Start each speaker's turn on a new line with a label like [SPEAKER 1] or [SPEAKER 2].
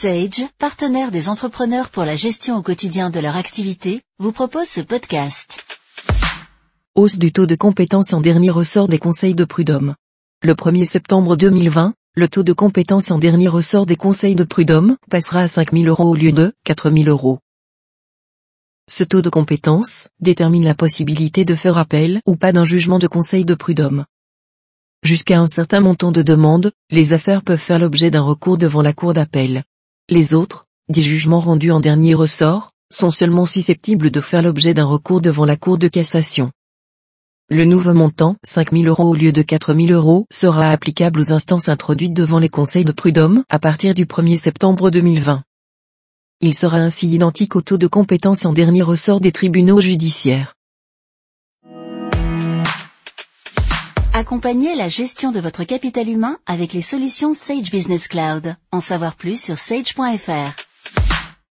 [SPEAKER 1] Sage, partenaire des entrepreneurs pour la gestion au quotidien de leur activité, vous propose ce podcast.
[SPEAKER 2] Hausse du taux de compétence en dernier ressort des conseils de prud'homme. Le 1er septembre 2020, le taux de compétence en dernier ressort des conseils de prud'homme passera à 5 000 euros au lieu de 4 000 euros. Ce taux de compétence détermine la possibilité de faire appel ou pas d'un jugement de conseil de prud'homme. Jusqu'à un certain montant de demande, les affaires peuvent faire l'objet d'un recours devant la cour d'appel. Les autres, des jugements rendus en dernier ressort, sont seulement susceptibles de faire l'objet d'un recours devant la cour de cassation. Le nouveau montant, 5 000 euros au lieu de 4 000 euros, sera applicable aux instances introduites devant les conseils de prud'homme à partir du 1er septembre 2020. Il sera ainsi identique au taux de compétence en dernier ressort des tribunaux judiciaires.
[SPEAKER 1] Accompagnez la gestion de votre capital humain avec les solutions Sage Business Cloud. En savoir plus sur sage.fr.